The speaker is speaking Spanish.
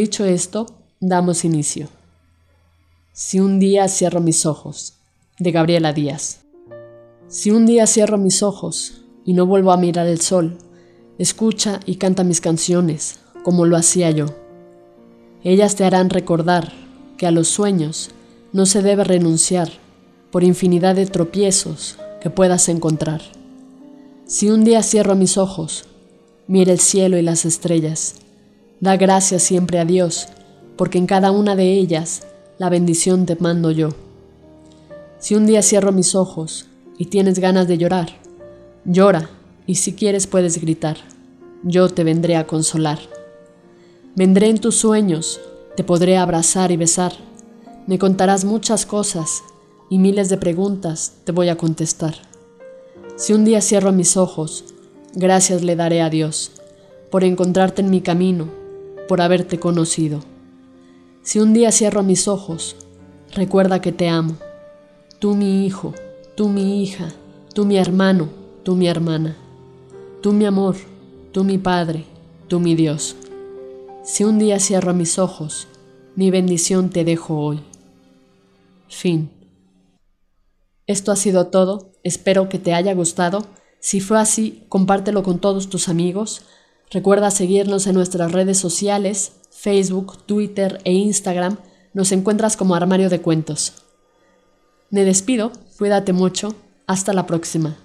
Dicho esto, damos inicio. Si un día cierro mis ojos, de Gabriela Díaz. Si un día cierro mis ojos y no vuelvo a mirar el sol, escucha y canta mis canciones, como lo hacía yo. Ellas te harán recordar que a los sueños no se debe renunciar por infinidad de tropiezos que puedas encontrar. Si un día cierro mis ojos, mira el cielo y las estrellas, Da gracias siempre a Dios, porque en cada una de ellas la bendición te mando yo. Si un día cierro mis ojos y tienes ganas de llorar, llora y si quieres puedes gritar, yo te vendré a consolar. Vendré en tus sueños, te podré abrazar y besar, me contarás muchas cosas y miles de preguntas te voy a contestar. Si un día cierro mis ojos, gracias le daré a Dios por encontrarte en mi camino por haberte conocido. Si un día cierro mis ojos, recuerda que te amo. Tú mi hijo, tú mi hija, tú mi hermano, tú mi hermana. Tú mi amor, tú mi Padre, tú mi Dios. Si un día cierro mis ojos, mi bendición te dejo hoy. Fin. Esto ha sido todo, espero que te haya gustado. Si fue así, compártelo con todos tus amigos Recuerda seguirnos en nuestras redes sociales, Facebook, Twitter e Instagram. Nos encuentras como Armario de Cuentos. Me despido, cuídate mucho, hasta la próxima.